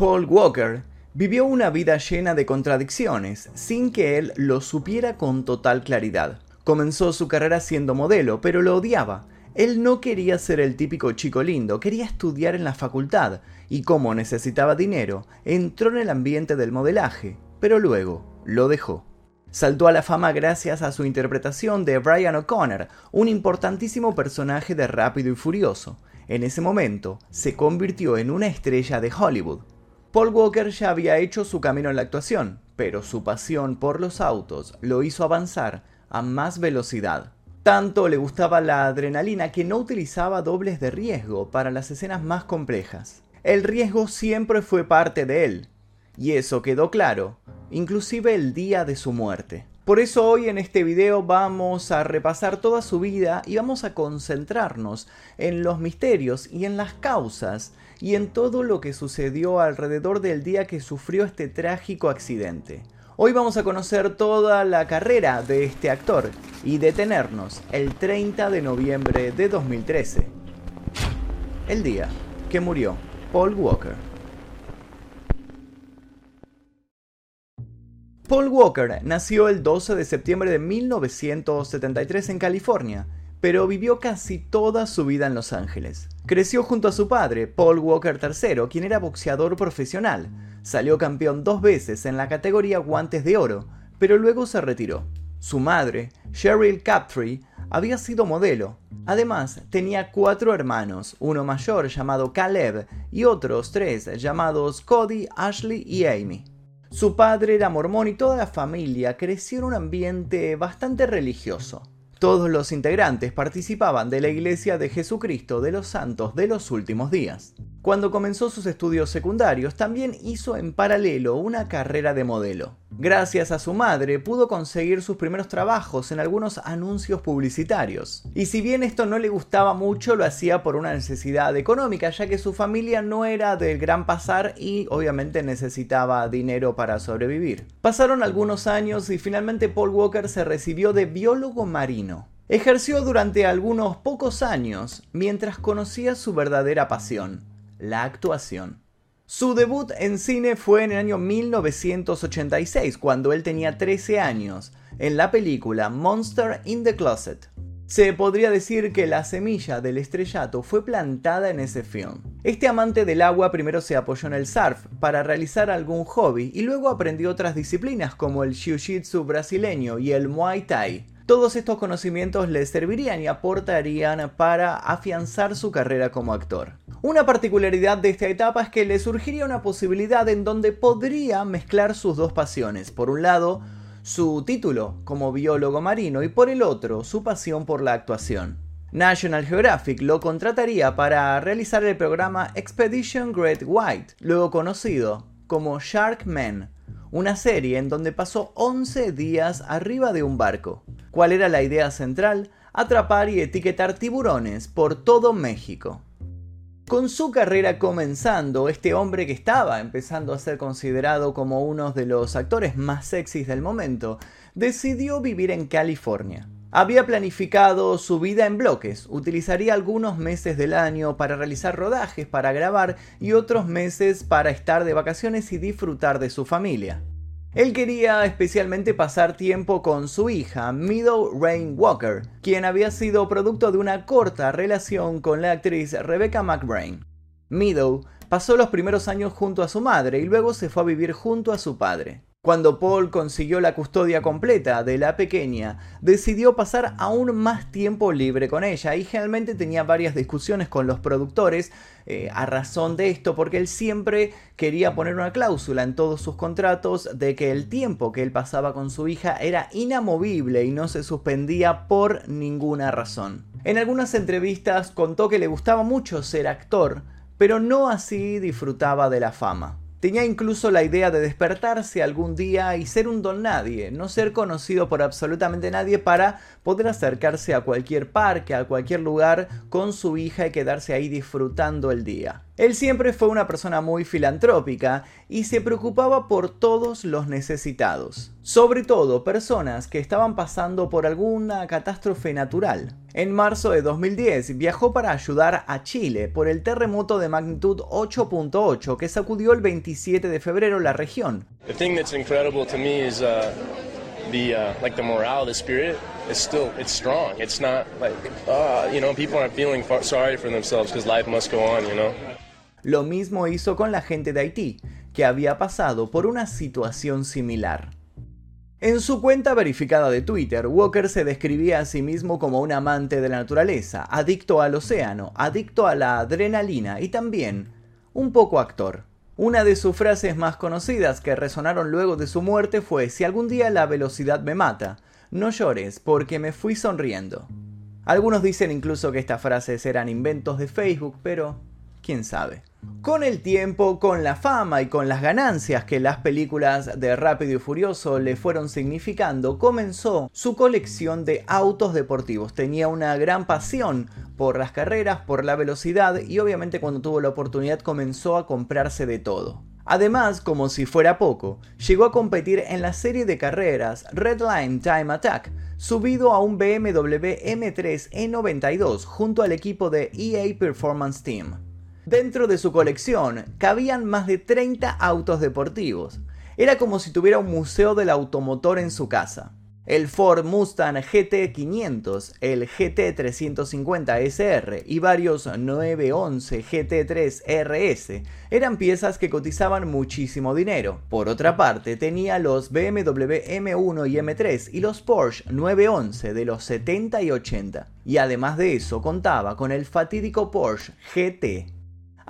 Paul Walker vivió una vida llena de contradicciones, sin que él lo supiera con total claridad. Comenzó su carrera siendo modelo, pero lo odiaba. Él no quería ser el típico chico lindo, quería estudiar en la facultad, y como necesitaba dinero, entró en el ambiente del modelaje, pero luego lo dejó. Saltó a la fama gracias a su interpretación de Brian O'Connor, un importantísimo personaje de Rápido y Furioso. En ese momento, se convirtió en una estrella de Hollywood. Paul Walker ya había hecho su camino en la actuación, pero su pasión por los autos lo hizo avanzar a más velocidad. Tanto le gustaba la adrenalina que no utilizaba dobles de riesgo para las escenas más complejas. El riesgo siempre fue parte de él, y eso quedó claro inclusive el día de su muerte. Por eso hoy en este video vamos a repasar toda su vida y vamos a concentrarnos en los misterios y en las causas y en todo lo que sucedió alrededor del día que sufrió este trágico accidente. Hoy vamos a conocer toda la carrera de este actor y detenernos el 30 de noviembre de 2013, el día que murió Paul Walker. Paul Walker nació el 12 de septiembre de 1973 en California, pero vivió casi toda su vida en Los Ángeles. Creció junto a su padre, Paul Walker III, quien era boxeador profesional. Salió campeón dos veces en la categoría guantes de oro, pero luego se retiró. Su madre, Cheryl Captree, había sido modelo. Además, tenía cuatro hermanos, uno mayor llamado Caleb y otros tres llamados Cody, Ashley y Amy. Su padre era mormón y toda la familia creció en un ambiente bastante religioso. Todos los integrantes participaban de la Iglesia de Jesucristo de los Santos de los Últimos Días. Cuando comenzó sus estudios secundarios, también hizo en paralelo una carrera de modelo. Gracias a su madre, pudo conseguir sus primeros trabajos en algunos anuncios publicitarios. Y si bien esto no le gustaba mucho, lo hacía por una necesidad económica, ya que su familia no era del gran pasar y obviamente necesitaba dinero para sobrevivir. Pasaron algunos años y finalmente Paul Walker se recibió de biólogo marino. Ejerció durante algunos pocos años mientras conocía su verdadera pasión, la actuación. Su debut en cine fue en el año 1986, cuando él tenía 13 años, en la película Monster in the Closet. Se podría decir que la semilla del estrellato fue plantada en ese film. Este amante del agua primero se apoyó en el surf para realizar algún hobby y luego aprendió otras disciplinas como el jiu-jitsu brasileño y el muay thai. Todos estos conocimientos le servirían y aportarían para afianzar su carrera como actor. Una particularidad de esta etapa es que le surgiría una posibilidad en donde podría mezclar sus dos pasiones. Por un lado, su título como biólogo marino y por el otro, su pasión por la actuación. National Geographic lo contrataría para realizar el programa Expedition Great White, luego conocido como Sharkman, una serie en donde pasó 11 días arriba de un barco. ¿Cuál era la idea central? Atrapar y etiquetar tiburones por todo México. Con su carrera comenzando, este hombre que estaba empezando a ser considerado como uno de los actores más sexys del momento, decidió vivir en California. Había planificado su vida en bloques, utilizaría algunos meses del año para realizar rodajes, para grabar y otros meses para estar de vacaciones y disfrutar de su familia. Él quería especialmente pasar tiempo con su hija, Meadow Rain Walker, quien había sido producto de una corta relación con la actriz Rebecca McBrain. Meadow pasó los primeros años junto a su madre y luego se fue a vivir junto a su padre. Cuando Paul consiguió la custodia completa de la pequeña, decidió pasar aún más tiempo libre con ella y generalmente tenía varias discusiones con los productores eh, a razón de esto porque él siempre quería poner una cláusula en todos sus contratos de que el tiempo que él pasaba con su hija era inamovible y no se suspendía por ninguna razón. En algunas entrevistas contó que le gustaba mucho ser actor, pero no así disfrutaba de la fama. Tenía incluso la idea de despertarse algún día y ser un don nadie, no ser conocido por absolutamente nadie para poder acercarse a cualquier parque, a cualquier lugar con su hija y quedarse ahí disfrutando el día. Él siempre fue una persona muy filantrópica y se preocupaba por todos los necesitados, sobre todo personas que estaban pasando por alguna catástrofe natural. En marzo de 2010 viajó para ayudar a Chile por el terremoto de magnitud 8.8 que sacudió el 27 de febrero la región. The thing that's incredible to me is uh, the uh, like the morale, the spirit is still it's strong. It's not like uh, you know people aren't feeling sorry for themselves because. Lo mismo hizo con la gente de Haití, que había pasado por una situación similar. En su cuenta verificada de Twitter, Walker se describía a sí mismo como un amante de la naturaleza, adicto al océano, adicto a la adrenalina y también un poco actor. Una de sus frases más conocidas que resonaron luego de su muerte fue, si algún día la velocidad me mata, no llores porque me fui sonriendo. Algunos dicen incluso que estas frases eran inventos de Facebook, pero quién sabe. Con el tiempo, con la fama y con las ganancias que las películas de Rápido y Furioso le fueron significando, comenzó su colección de autos deportivos. Tenía una gran pasión por las carreras, por la velocidad y obviamente cuando tuvo la oportunidad comenzó a comprarse de todo. Además, como si fuera poco, llegó a competir en la serie de carreras Red Line Time Attack, subido a un BMW M3 E92 junto al equipo de EA Performance Team. Dentro de su colección cabían más de 30 autos deportivos. Era como si tuviera un museo del automotor en su casa. El Ford Mustang GT500, el GT350SR y varios 911 GT3 RS eran piezas que cotizaban muchísimo dinero. Por otra parte, tenía los BMW M1 y M3 y los Porsche 911 de los 70 y 80. Y además de eso, contaba con el fatídico Porsche GT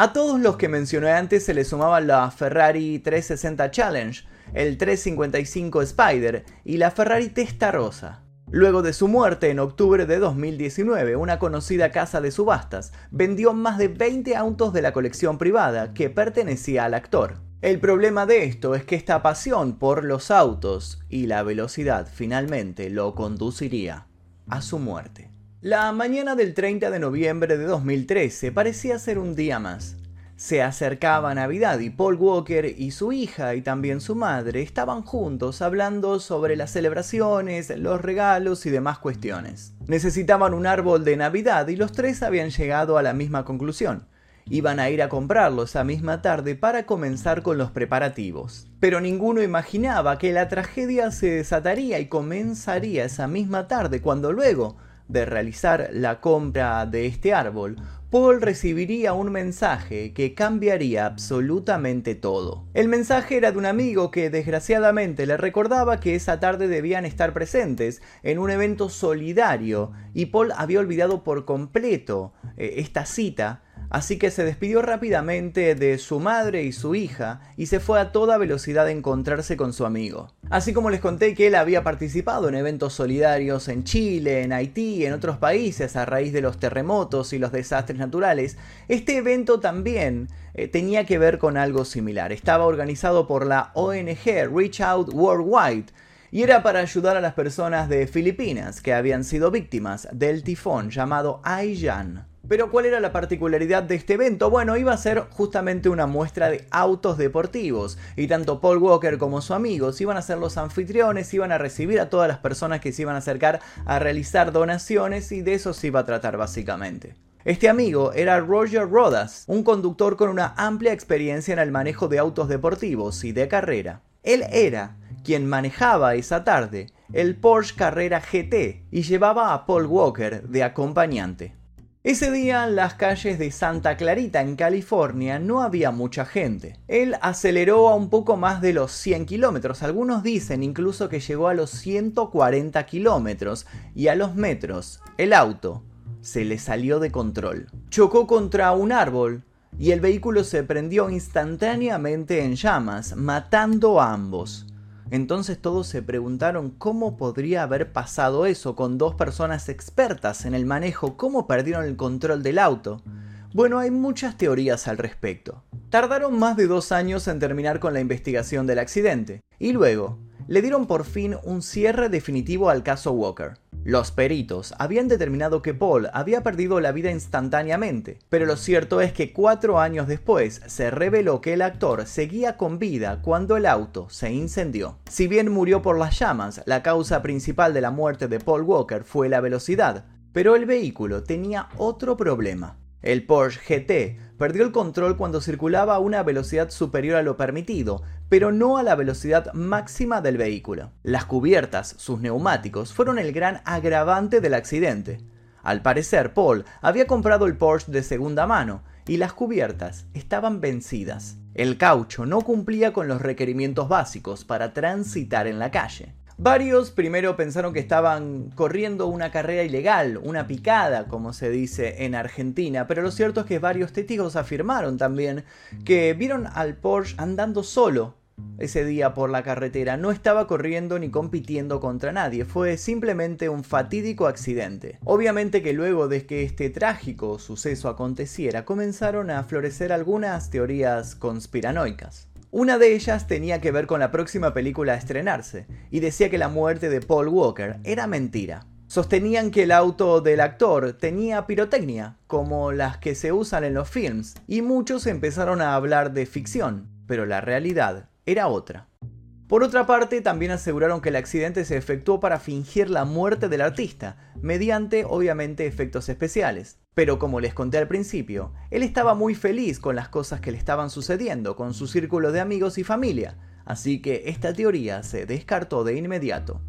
a todos los que mencioné antes se le sumaba la Ferrari 360 Challenge, el 355 Spider y la Ferrari Testarossa. Luego de su muerte en octubre de 2019, una conocida casa de subastas vendió más de 20 autos de la colección privada que pertenecía al actor. El problema de esto es que esta pasión por los autos y la velocidad finalmente lo conduciría a su muerte. La mañana del 30 de noviembre de 2013 parecía ser un día más. Se acercaba Navidad y Paul Walker y su hija y también su madre estaban juntos hablando sobre las celebraciones, los regalos y demás cuestiones. Necesitaban un árbol de Navidad y los tres habían llegado a la misma conclusión. Iban a ir a comprarlo esa misma tarde para comenzar con los preparativos. Pero ninguno imaginaba que la tragedia se desataría y comenzaría esa misma tarde cuando luego de realizar la compra de este árbol, Paul recibiría un mensaje que cambiaría absolutamente todo. El mensaje era de un amigo que desgraciadamente le recordaba que esa tarde debían estar presentes en un evento solidario y Paul había olvidado por completo eh, esta cita así que se despidió rápidamente de su madre y su hija y se fue a toda velocidad a encontrarse con su amigo. Así como les conté que él había participado en eventos solidarios en Chile, en Haití y en otros países a raíz de los terremotos y los desastres naturales, este evento también eh, tenía que ver con algo similar. Estaba organizado por la ONG Reach Out Worldwide, y era para ayudar a las personas de Filipinas que habían sido víctimas del tifón llamado Aiyan. Pero ¿cuál era la particularidad de este evento? Bueno, iba a ser justamente una muestra de autos deportivos y tanto Paul Walker como sus amigos iban a ser los anfitriones, iban a recibir a todas las personas que se iban a acercar a realizar donaciones y de eso se iba a tratar básicamente. Este amigo era Roger Rodas, un conductor con una amplia experiencia en el manejo de autos deportivos y de carrera. Él era quien manejaba esa tarde el Porsche Carrera GT y llevaba a Paul Walker de acompañante. Ese día en las calles de Santa Clarita, en California, no había mucha gente. Él aceleró a un poco más de los 100 kilómetros, algunos dicen incluso que llegó a los 140 kilómetros, y a los metros, el auto se le salió de control. Chocó contra un árbol y el vehículo se prendió instantáneamente en llamas, matando a ambos. Entonces todos se preguntaron cómo podría haber pasado eso con dos personas expertas en el manejo, cómo perdieron el control del auto. Bueno, hay muchas teorías al respecto. Tardaron más de dos años en terminar con la investigación del accidente, y luego le dieron por fin un cierre definitivo al caso Walker. Los peritos habían determinado que Paul había perdido la vida instantáneamente, pero lo cierto es que cuatro años después se reveló que el actor seguía con vida cuando el auto se incendió. Si bien murió por las llamas, la causa principal de la muerte de Paul Walker fue la velocidad, pero el vehículo tenía otro problema. El Porsche GT perdió el control cuando circulaba a una velocidad superior a lo permitido, pero no a la velocidad máxima del vehículo. Las cubiertas, sus neumáticos, fueron el gran agravante del accidente. Al parecer, Paul había comprado el Porsche de segunda mano y las cubiertas estaban vencidas. El caucho no cumplía con los requerimientos básicos para transitar en la calle. Varios primero pensaron que estaban corriendo una carrera ilegal, una picada, como se dice en Argentina, pero lo cierto es que varios testigos afirmaron también que vieron al Porsche andando solo ese día por la carretera. No estaba corriendo ni compitiendo contra nadie, fue simplemente un fatídico accidente. Obviamente que luego de que este trágico suceso aconteciera, comenzaron a florecer algunas teorías conspiranoicas. Una de ellas tenía que ver con la próxima película a estrenarse, y decía que la muerte de Paul Walker era mentira. Sostenían que el auto del actor tenía pirotecnia, como las que se usan en los films, y muchos empezaron a hablar de ficción, pero la realidad era otra. Por otra parte, también aseguraron que el accidente se efectuó para fingir la muerte del artista, mediante obviamente efectos especiales. Pero como les conté al principio, él estaba muy feliz con las cosas que le estaban sucediendo con su círculo de amigos y familia, así que esta teoría se descartó de inmediato.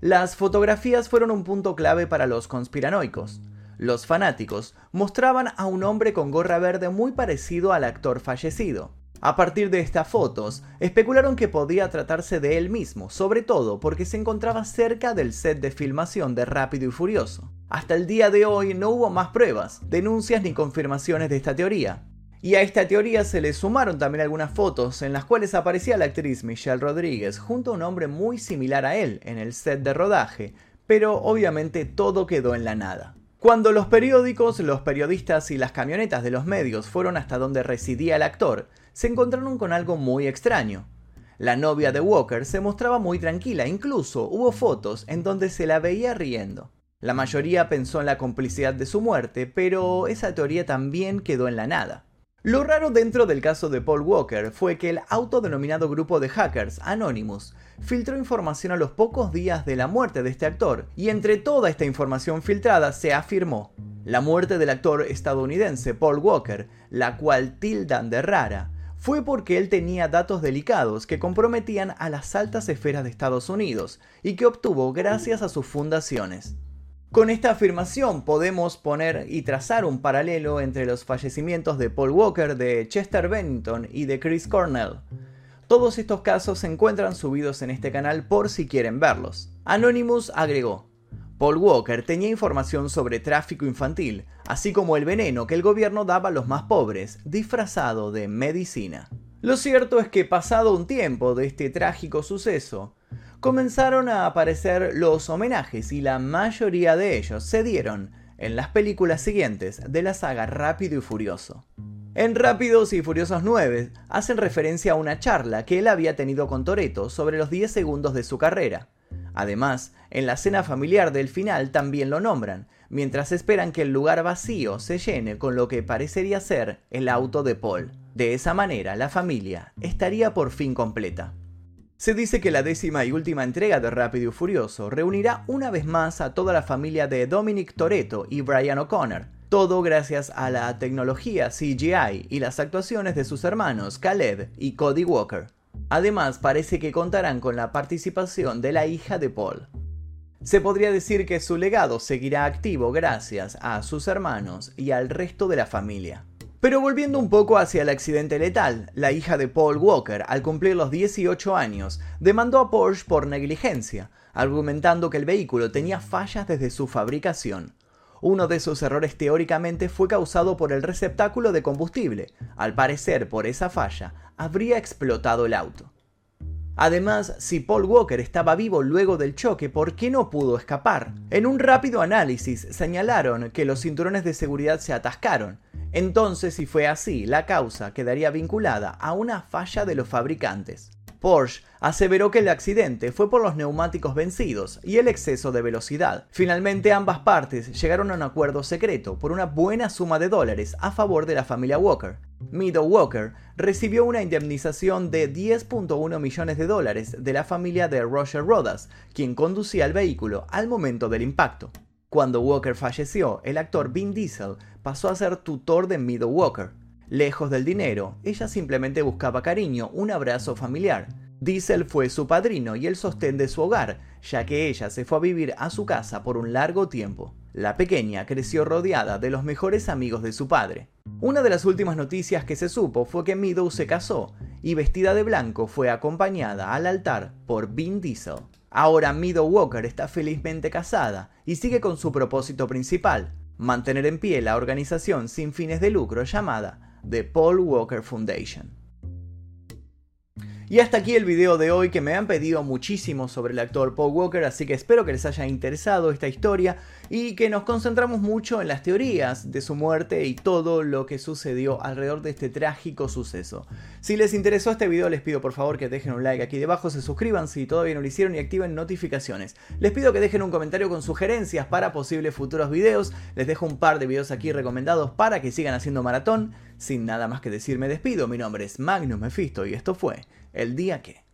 Las fotografías fueron un punto clave para los conspiranoicos. Los fanáticos mostraban a un hombre con gorra verde muy parecido al actor fallecido. A partir de estas fotos, especularon que podía tratarse de él mismo, sobre todo porque se encontraba cerca del set de filmación de Rápido y Furioso. Hasta el día de hoy no hubo más pruebas, denuncias ni confirmaciones de esta teoría. Y a esta teoría se le sumaron también algunas fotos en las cuales aparecía la actriz Michelle Rodríguez junto a un hombre muy similar a él en el set de rodaje, pero obviamente todo quedó en la nada. Cuando los periódicos, los periodistas y las camionetas de los medios fueron hasta donde residía el actor, se encontraron con algo muy extraño. La novia de Walker se mostraba muy tranquila, incluso hubo fotos en donde se la veía riendo. La mayoría pensó en la complicidad de su muerte, pero esa teoría también quedó en la nada. Lo raro dentro del caso de Paul Walker fue que el autodenominado grupo de hackers Anonymous filtró información a los pocos días de la muerte de este actor, y entre toda esta información filtrada se afirmó la muerte del actor estadounidense Paul Walker, la cual tildan de rara, fue porque él tenía datos delicados que comprometían a las altas esferas de Estados Unidos y que obtuvo gracias a sus fundaciones. Con esta afirmación podemos poner y trazar un paralelo entre los fallecimientos de Paul Walker, de Chester Bennington y de Chris Cornell. Todos estos casos se encuentran subidos en este canal por si quieren verlos. Anonymous agregó, Paul Walker tenía información sobre tráfico infantil, así como el veneno que el gobierno daba a los más pobres, disfrazado de medicina. Lo cierto es que pasado un tiempo de este trágico suceso, comenzaron a aparecer los homenajes y la mayoría de ellos se dieron en las películas siguientes de la saga Rápido y Furioso. En Rápidos y Furiosos 9 hacen referencia a una charla que él había tenido con Toreto sobre los 10 segundos de su carrera, Además, en la cena familiar del final también lo nombran, mientras esperan que el lugar vacío se llene con lo que parecería ser el auto de Paul. De esa manera, la familia estaría por fin completa. Se dice que la décima y última entrega de Rápido y Furioso reunirá una vez más a toda la familia de Dominic Toretto y Brian O'Connor, todo gracias a la tecnología CGI y las actuaciones de sus hermanos Caleb y Cody Walker. Además, parece que contarán con la participación de la hija de Paul. Se podría decir que su legado seguirá activo gracias a sus hermanos y al resto de la familia. Pero volviendo un poco hacia el accidente letal, la hija de Paul Walker, al cumplir los 18 años, demandó a Porsche por negligencia, argumentando que el vehículo tenía fallas desde su fabricación. Uno de esos errores teóricamente fue causado por el receptáculo de combustible. Al parecer, por esa falla, habría explotado el auto. Además, si Paul Walker estaba vivo luego del choque, ¿por qué no pudo escapar? En un rápido análisis señalaron que los cinturones de seguridad se atascaron. Entonces, si fue así, la causa quedaría vinculada a una falla de los fabricantes. Porsche aseveró que el accidente fue por los neumáticos vencidos y el exceso de velocidad. Finalmente ambas partes llegaron a un acuerdo secreto por una buena suma de dólares a favor de la familia Walker. Meadow Walker recibió una indemnización de 10.1 millones de dólares de la familia de Roger Rodas, quien conducía el vehículo al momento del impacto. Cuando Walker falleció, el actor Vin Diesel pasó a ser tutor de Meadow Walker. Lejos del dinero, ella simplemente buscaba cariño, un abrazo familiar. Diesel fue su padrino y el sostén de su hogar, ya que ella se fue a vivir a su casa por un largo tiempo. La pequeña creció rodeada de los mejores amigos de su padre. Una de las últimas noticias que se supo fue que Meadow se casó y vestida de blanco fue acompañada al altar por Vin Diesel. Ahora Meadow Walker está felizmente casada y sigue con su propósito principal, mantener en pie la organización sin fines de lucro llamada The Paul Walker Foundation. Y hasta aquí el video de hoy que me han pedido muchísimo sobre el actor Paul Walker, así que espero que les haya interesado esta historia y que nos concentramos mucho en las teorías de su muerte y todo lo que sucedió alrededor de este trágico suceso. Si les interesó este video les pido por favor que dejen un like aquí debajo, se suscriban si todavía no lo hicieron y activen notificaciones. Les pido que dejen un comentario con sugerencias para posibles futuros videos, les dejo un par de videos aquí recomendados para que sigan haciendo maratón. Sin nada más que decir me despido, mi nombre es Magnus Mephisto y esto fue El Día Que...